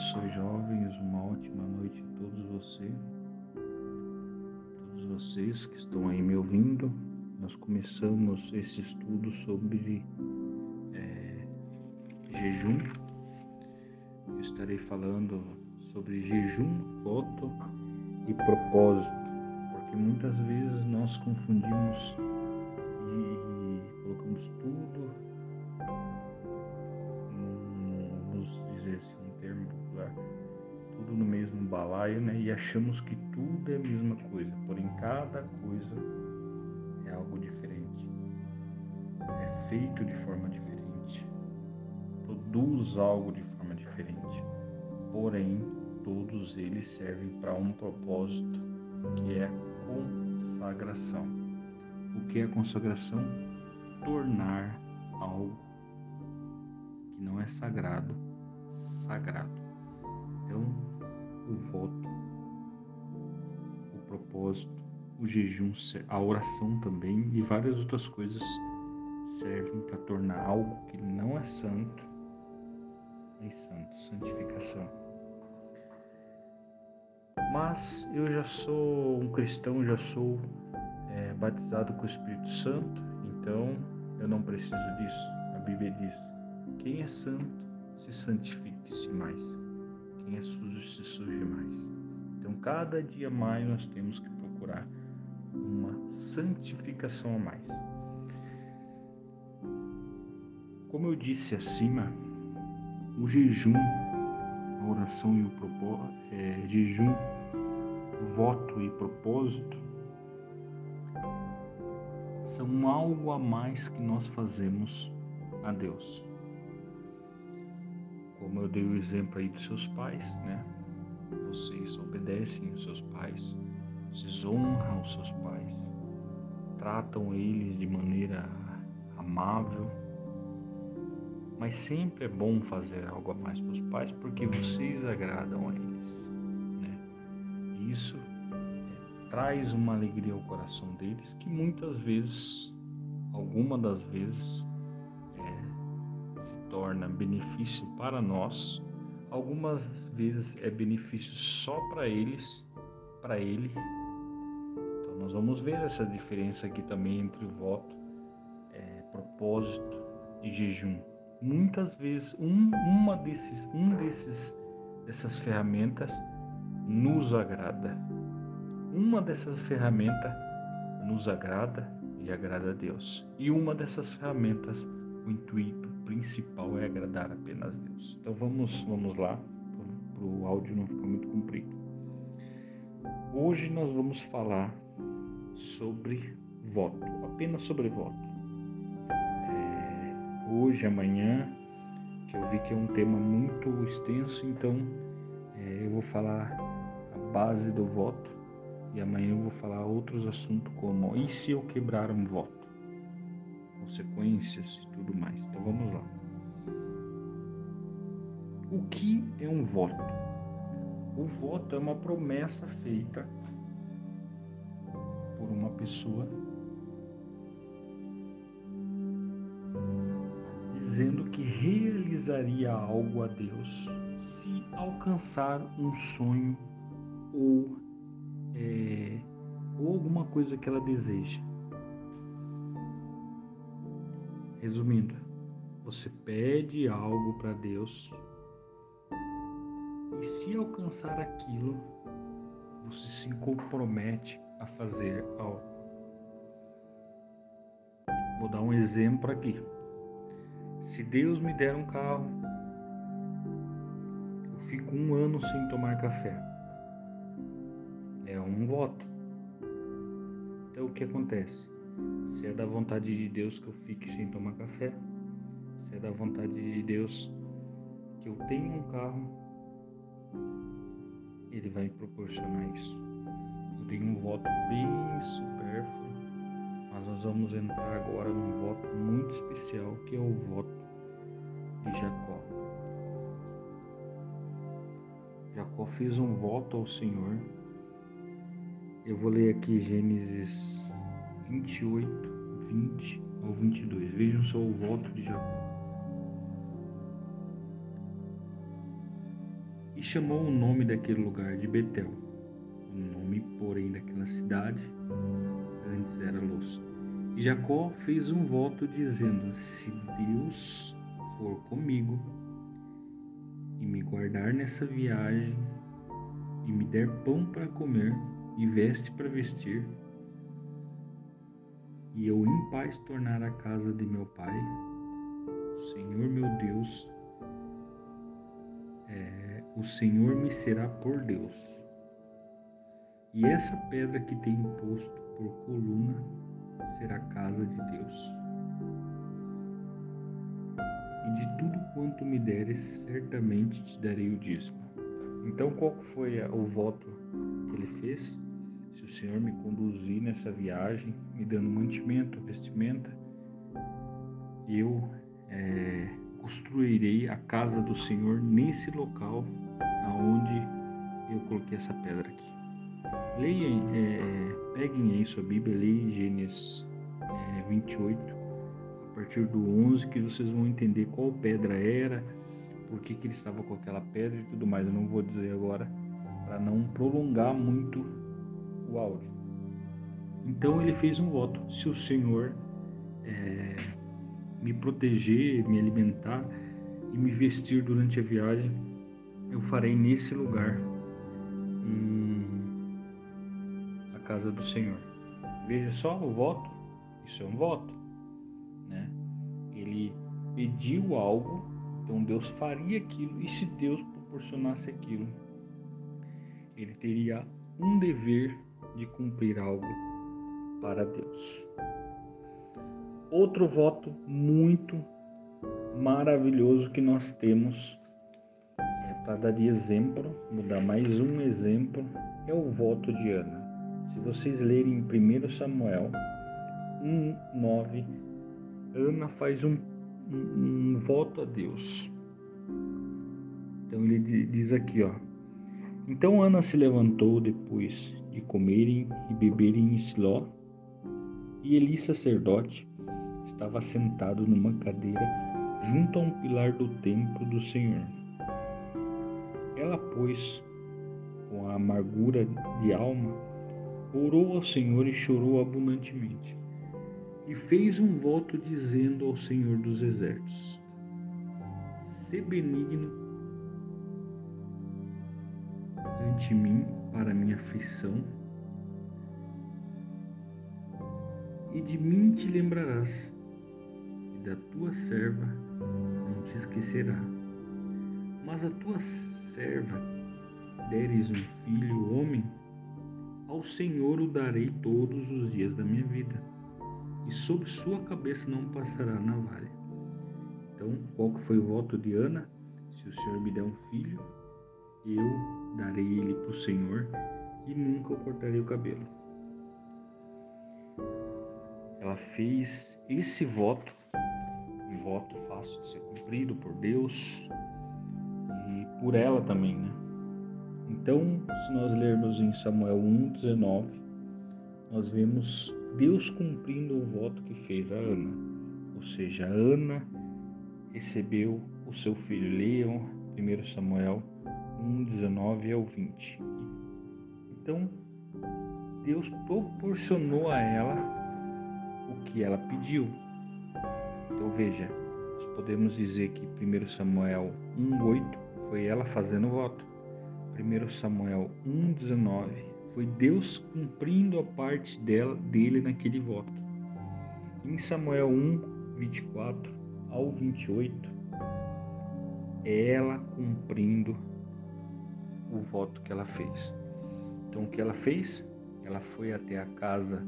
abençoe, jovens. Uma ótima noite a todos vocês. Todos vocês que estão aí me ouvindo. Nós começamos esse estudo sobre é, jejum. Eu estarei falando sobre jejum, voto e propósito, porque muitas vezes nós confundimos achamos que tudo é a mesma coisa, porém cada coisa é algo diferente. É feito de forma diferente. Produz algo de forma diferente. Porém, todos eles servem para um propósito, que é consagração. O que é consagração? Tornar algo que não é sagrado, sagrado. Então, o voto, propósito, o jejum, a oração também e várias outras coisas servem para tornar algo que não é santo em santo, santificação. Mas eu já sou um cristão, já sou é, batizado com o Espírito Santo, então eu não preciso disso. A Bíblia diz: quem é santo se santifique-se mais quem é sujo se suje mais. Então, cada dia mais nós temos que procurar uma santificação a mais. Como eu disse acima, o jejum, a oração e o propósito, é, jejum, voto e propósito são algo a mais que nós fazemos a Deus como eu dei o exemplo aí dos seus pais, né? Vocês obedecem os seus pais, vocês honram os seus pais, tratam eles de maneira amável. Mas sempre é bom fazer algo a mais para os pais porque vocês agradam a eles, né? Isso é, traz uma alegria ao coração deles que muitas vezes, alguma das vezes, se torna benefício para nós, algumas vezes é benefício só para eles, para ele. Então nós vamos ver essa diferença aqui também entre o voto, é, propósito e jejum. Muitas vezes um, uma desses, um desses dessas ferramentas nos agrada. Uma dessas ferramentas nos agrada e agrada a Deus. E uma dessas ferramentas, o intuito principal é agradar apenas Deus. Então vamos, vamos lá, para o áudio não ficar muito comprido. Hoje nós vamos falar sobre voto, apenas sobre voto. É, hoje, amanhã, que eu vi que é um tema muito extenso, então é, eu vou falar a base do voto e amanhã eu vou falar outros assuntos como e se eu quebrar um voto? Consequências e tudo mais. Então vamos lá. O que é um voto? O voto é uma promessa feita por uma pessoa dizendo que realizaria algo a Deus se alcançar um sonho ou, é, ou alguma coisa que ela deseja. Resumindo, você pede algo para Deus e se alcançar aquilo, você se compromete a fazer algo. Vou dar um exemplo aqui. Se Deus me der um carro, eu fico um ano sem tomar café. É um voto. Então o que acontece? Se é da vontade de Deus que eu fique sem tomar café, se é da vontade de Deus que eu tenha um carro, Ele vai proporcionar isso. Eu tenho um voto bem supérfluo, mas nós vamos entrar agora num voto muito especial que é o voto de Jacó. Jacó fez um voto ao Senhor. Eu vou ler aqui Gênesis 28, 20 ao 22. Vejam só o voto de Jacó. e chamou o nome daquele lugar de Betel. O nome, porém, daquela cidade antes era Luz. E Jacó fez um voto dizendo: Se Deus for comigo e me guardar nessa viagem e me der pão para comer e veste para vestir, e eu em paz tornar a casa de meu pai, o Senhor meu Deus, é, o Senhor me será por Deus. E essa pedra que tem posto por coluna será casa de Deus. E de tudo quanto me deres, certamente te darei o dízimo. Então, qual foi o voto que ele fez? Se o Senhor me conduzir nessa viagem, me dando mantimento, vestimenta, eu é, construirei a casa do Senhor nesse local aonde eu coloquei essa pedra aqui. Leiam, é, peguem aí sua Bíblia, leiam Gênesis é, 28, a partir do 11, que vocês vão entender qual pedra era, por que, que ele estava com aquela pedra e tudo mais. Eu não vou dizer agora, para não prolongar muito o áudio. Então ele fez um voto: se o Senhor é, me proteger, me alimentar e me vestir durante a viagem, eu farei nesse lugar a casa do Senhor. Veja só o voto, isso é um voto, né? Ele pediu algo, então Deus faria aquilo e se Deus proporcionasse aquilo, ele teria um dever de cumprir algo para Deus. Outro voto muito maravilhoso que nós temos é para dar de exemplo, vou dar mais um exemplo, é o voto de Ana. Se vocês lerem em 1 Samuel 1, 9, Ana faz um, um, um voto a Deus. Então ele diz aqui, ó. Então Ana se levantou depois de comerem e beberem em Siló, e Eli, sacerdote, estava sentado numa cadeira junto a um pilar do templo do Senhor. Ela, pois, com a amargura de alma, orou ao Senhor e chorou abundantemente. E fez um voto dizendo ao Senhor dos Exércitos: Se benigno ante mim para minha aflição, e de mim te lembrarás da tua serva não te esquecerá. Mas a tua serva deres um filho homem, ao Senhor o darei todos os dias da minha vida, e sobre sua cabeça não passará navalha. Então, qual que foi o voto de Ana? Se o Senhor me der um filho, eu darei ele para o Senhor e nunca cortarei o cabelo. Ela fez esse voto um voto fácil de ser cumprido por Deus e por ela também, né? Então, se nós lermos em Samuel 1:19, nós vemos Deus cumprindo o voto que fez a Ana. Ou seja, Ana recebeu o seu filho Leão, 1 Samuel 1:19 ao 20. Então, Deus proporcionou a ela o que ela pediu. Então veja, nós podemos dizer que 1 Samuel 1,8 foi ela fazendo o voto. 1 Samuel 1,19 foi Deus cumprindo a parte dela, dele naquele voto. Em Samuel 1, 24 ao 28, é ela cumprindo o voto que ela fez. Então o que ela fez? Ela foi até a casa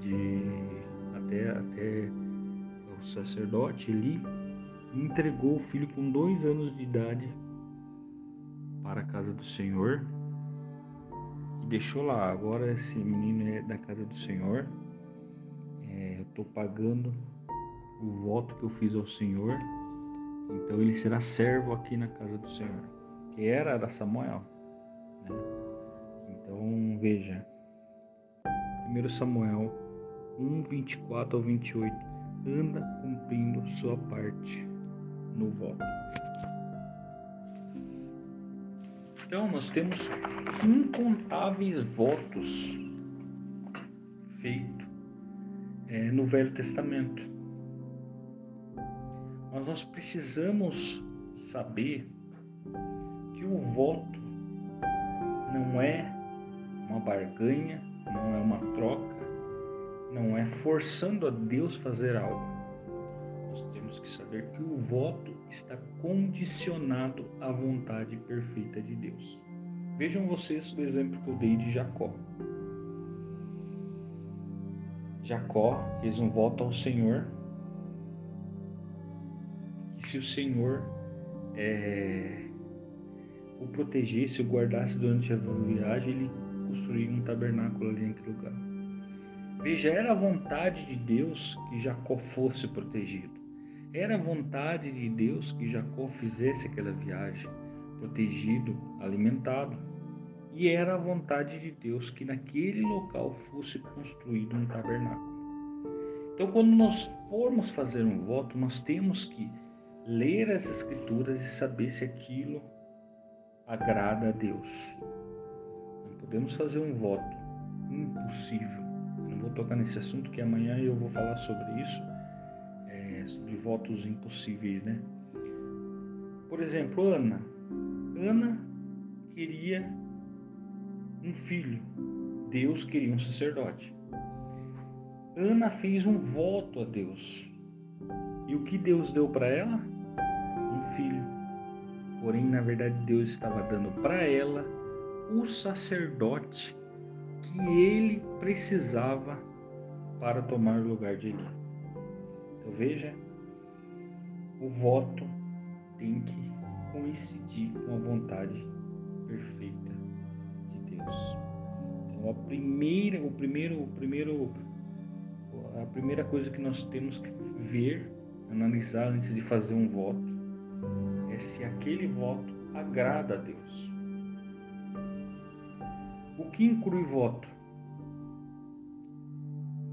de até até o sacerdote Eli entregou o filho com dois anos de idade para a casa do Senhor e deixou lá. Agora esse menino é da casa do Senhor. É, eu estou pagando o voto que eu fiz ao Senhor. Então ele será servo aqui na casa do Senhor, que era da Samuel. Né? Então veja, 1 Samuel 1, 24 ao 28 anda cumprindo sua parte no voto. Então, nós temos incontáveis votos feitos é, no Velho Testamento. Mas nós precisamos saber que o voto não é uma barganha, não é uma troca, não é forçando a Deus fazer algo. Nós temos que saber que o voto está condicionado à vontade perfeita de Deus. Vejam vocês o exemplo que eu dei de Jacó. Jacó fez um voto ao Senhor que se o Senhor é, o protegesse, o guardasse durante a viagem, ele construir um tabernáculo ali naquele lugar. Veja, era a vontade de Deus que Jacó fosse protegido. Era a vontade de Deus que Jacó fizesse aquela viagem, protegido, alimentado. E era a vontade de Deus que naquele local fosse construído um tabernáculo. Então, quando nós formos fazer um voto, nós temos que ler as Escrituras e saber se aquilo agrada a Deus podemos fazer um voto impossível. Eu não vou tocar nesse assunto que amanhã eu vou falar sobre isso, é, sobre votos impossíveis, né? Por exemplo, Ana. Ana queria um filho. Deus queria um sacerdote. Ana fez um voto a Deus. E o que Deus deu para ela? Porém, na verdade, Deus estava dando para ela o sacerdote que ele precisava para tomar o lugar de Eli. Então veja, o voto tem que coincidir com a vontade perfeita de Deus. Então a primeira, o primeiro, o primeiro, a primeira coisa que nós temos que ver, analisar antes de fazer um voto, é se aquele voto agrada a Deus. O que inclui voto?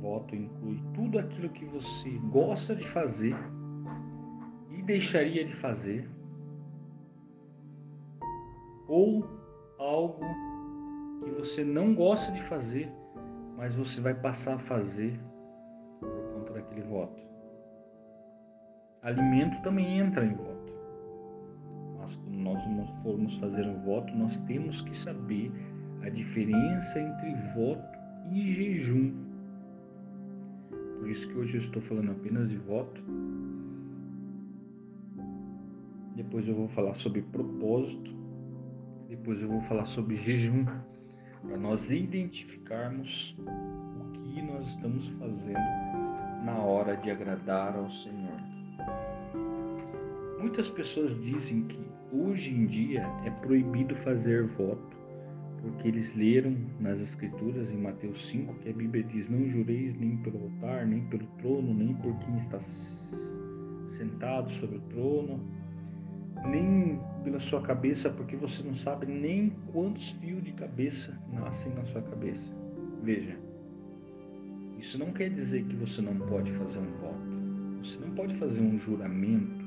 Voto inclui tudo aquilo que você gosta de fazer e deixaria de fazer, ou algo que você não gosta de fazer, mas você vai passar a fazer por conta daquele voto. Alimento também entra em voto. Formos fazer um voto, nós temos que saber a diferença entre voto e jejum. Por isso que hoje eu estou falando apenas de voto. Depois eu vou falar sobre propósito. Depois eu vou falar sobre jejum, para nós identificarmos o que nós estamos fazendo na hora de agradar ao Senhor. Muitas pessoas dizem que hoje em dia é proibido fazer voto porque eles leram nas Escrituras, em Mateus 5, que a Bíblia diz: Não jureis nem pelo altar, nem pelo trono, nem por quem está sentado sobre o trono, nem pela sua cabeça, porque você não sabe nem quantos fios de cabeça nascem na sua cabeça. Veja, isso não quer dizer que você não pode fazer um voto, você não pode fazer um juramento,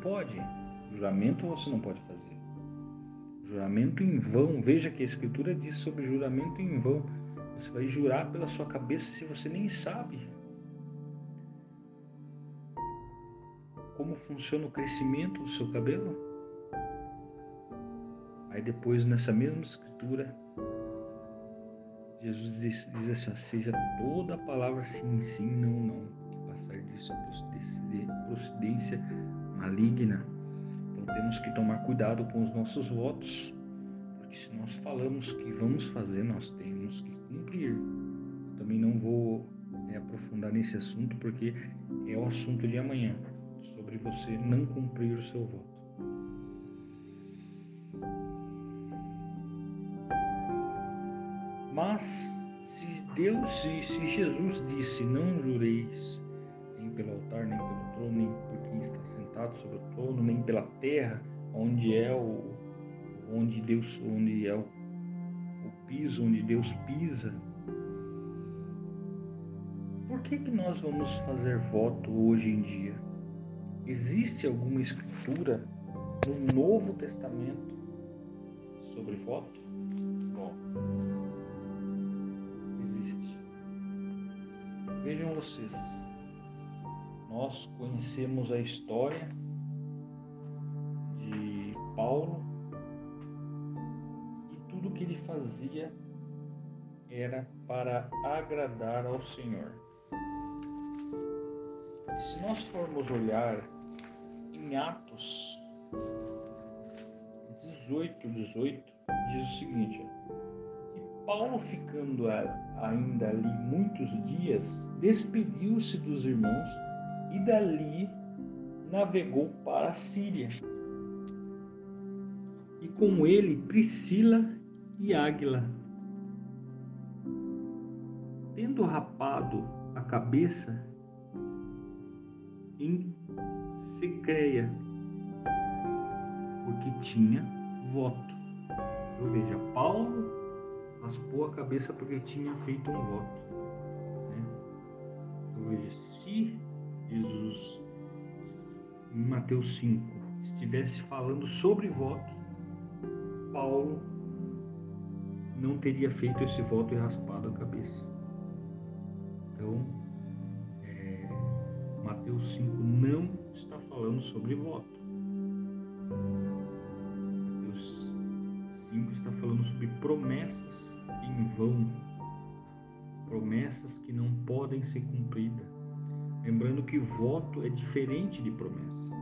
pode. Juramento você não pode fazer. Juramento em vão. Veja que a Escritura diz sobre juramento em vão. Você vai jurar pela sua cabeça se você nem sabe como funciona o crescimento do seu cabelo. Aí depois, nessa mesma Escritura, Jesus diz, diz assim: seja toda a palavra sim, sim, não, não. Que passar disso é procedência maligna temos que tomar cuidado com os nossos votos, porque se nós falamos que vamos fazer, nós temos que cumprir. Também não vou é, aprofundar nesse assunto, porque é o assunto de amanhã, sobre você não cumprir o seu voto. Mas se Deus, se, se Jesus disse, não jureis nem pelo trono, nem por quem está sentado sobre o trono, nem pela terra, onde é o onde Deus, onde é o, o piso, onde Deus pisa. Por que que nós vamos fazer voto hoje em dia? Existe alguma escritura no Novo Testamento sobre voto? Bom, existe. Vejam vocês, nós conhecemos a história de Paulo e tudo que ele fazia era para agradar ao Senhor. E se nós formos olhar em Atos 18, 18, diz o seguinte: E Paulo, ficando ainda ali muitos dias, despediu-se dos irmãos e dali navegou para a Síria. E com ele Priscila e Águila. Tendo rapado a cabeça em Secreia, porque tinha voto. Então veja, Paulo raspou a cabeça porque tinha feito um voto. Né? Então veja, se Jesus em Mateus 5 estivesse falando sobre voto, Paulo não teria feito esse voto e raspado a cabeça. Então, é, Mateus 5 não está falando sobre voto. 5 está falando sobre promessas em vão, promessas que não podem ser cumpridas. Lembrando que voto é diferente de promessa.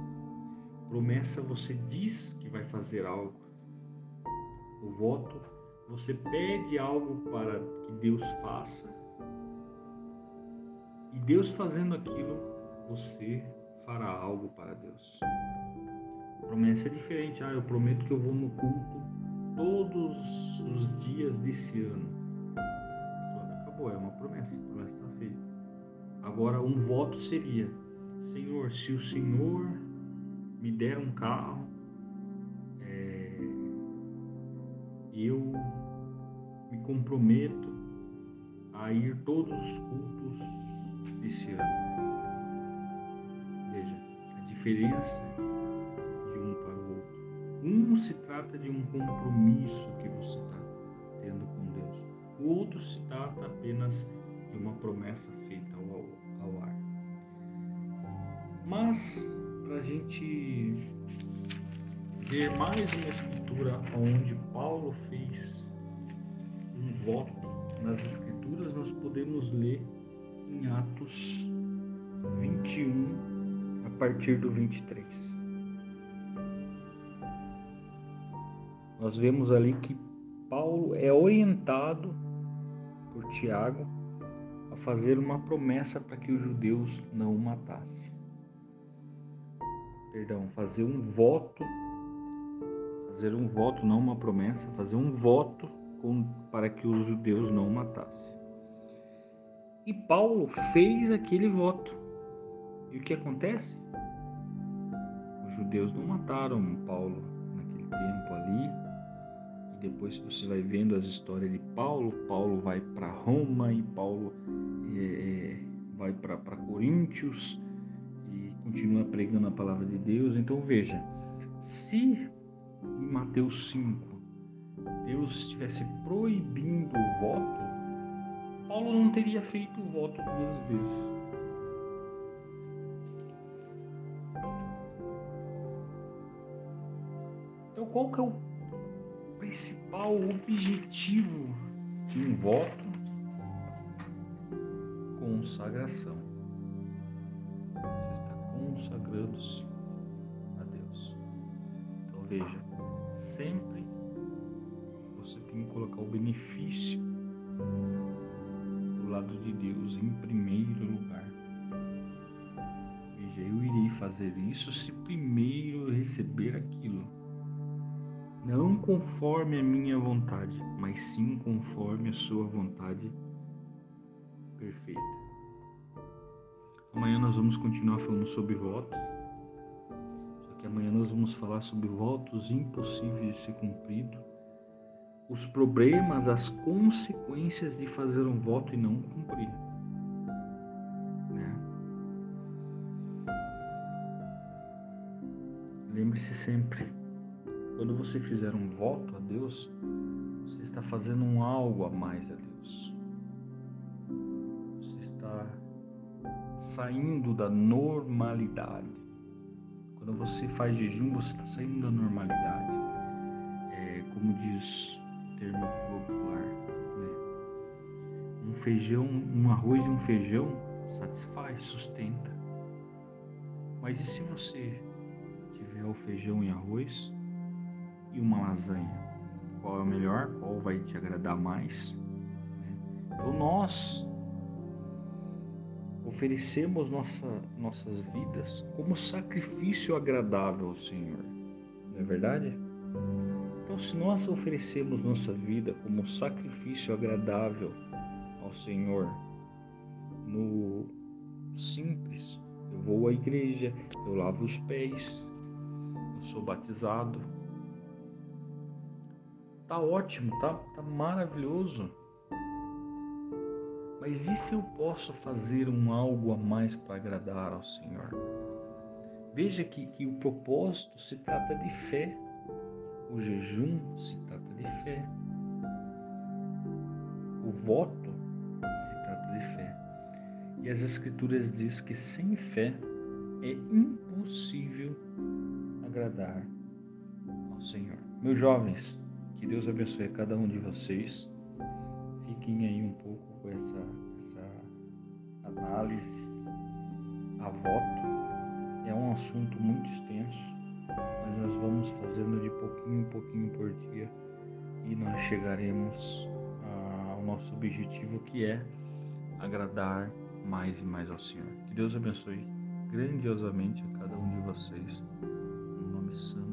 Promessa você diz que vai fazer algo. O voto você pede algo para que Deus faça. E Deus fazendo aquilo, você fará algo para Deus. Promessa é diferente. Ah, eu prometo que eu vou no culto todos os dias desse ano. Pronto, acabou, é uma promessa, a promessa está feita. Agora, um voto seria: Senhor, se o Senhor me der um carro, é, eu me comprometo a ir todos os cultos desse ano. Veja, a diferença um se trata de um compromisso que você está tendo com Deus. O outro se trata apenas de uma promessa feita Mas, para a gente ver mais uma escritura onde Paulo fez um voto nas escrituras, nós podemos ler em Atos 21, a partir do 23. nós vemos ali que Paulo é orientado por Tiago a fazer uma promessa para que os judeus não o matassem. Perdão, fazer um voto, fazer um voto, não uma promessa, fazer um voto com, para que os judeus não o matassem. E Paulo fez aquele voto. E o que acontece? Os judeus não mataram Paulo naquele tempo ali, depois você vai vendo as histórias de Paulo, Paulo vai para Roma e Paulo é, vai para Coríntios e continua pregando a palavra de Deus. Então veja, se em Mateus 5 Deus estivesse proibindo o voto, Paulo não teria feito o voto duas vezes. Então qual que é o principal objetivo de um voto? Consagração. Consagrando-se a Deus. Então veja, sempre você tem que colocar o benefício do lado de Deus em primeiro lugar. Veja, eu irei fazer isso se primeiro receber aquilo não conforme a minha vontade, mas sim conforme a sua vontade perfeita. Amanhã nós vamos continuar falando sobre votos. Só que amanhã nós vamos falar sobre votos impossíveis de ser cumpridos, os problemas, as consequências de fazer um voto e não cumprir. Né? Lembre-se sempre Quando você fizer um voto a Deus, você está fazendo um algo a mais a Deus. Saindo da normalidade. Quando você faz jejum, você está saindo da normalidade. É, como diz o termo popular, né? um feijão, um arroz e um feijão satisfaz, sustenta. Mas e se você tiver o feijão e arroz e uma lasanha. Qual é o melhor? Qual vai te agradar mais? Né? Então nós oferecemos nossa, nossas vidas como sacrifício agradável ao Senhor. Não é verdade? Então, se nós oferecemos nossa vida como sacrifício agradável ao Senhor, no simples, eu vou à igreja, eu lavo os pés, eu sou batizado, Tá ótimo, tá, tá maravilhoso. Mas e se eu posso fazer um algo a mais para agradar ao Senhor? Veja que, que o propósito se trata de fé. O jejum se trata de fé. O voto se trata de fé. E as Escrituras diz que sem fé é impossível agradar ao Senhor. Meus jovens, que Deus abençoe a cada um de vocês. Fiquem aí um pouco com essa, essa análise a voto. É um assunto muito extenso, mas nós vamos fazendo de pouquinho em pouquinho por dia e nós chegaremos ao nosso objetivo que é agradar mais e mais ao Senhor. Que Deus abençoe grandiosamente a cada um de vocês. No nome santo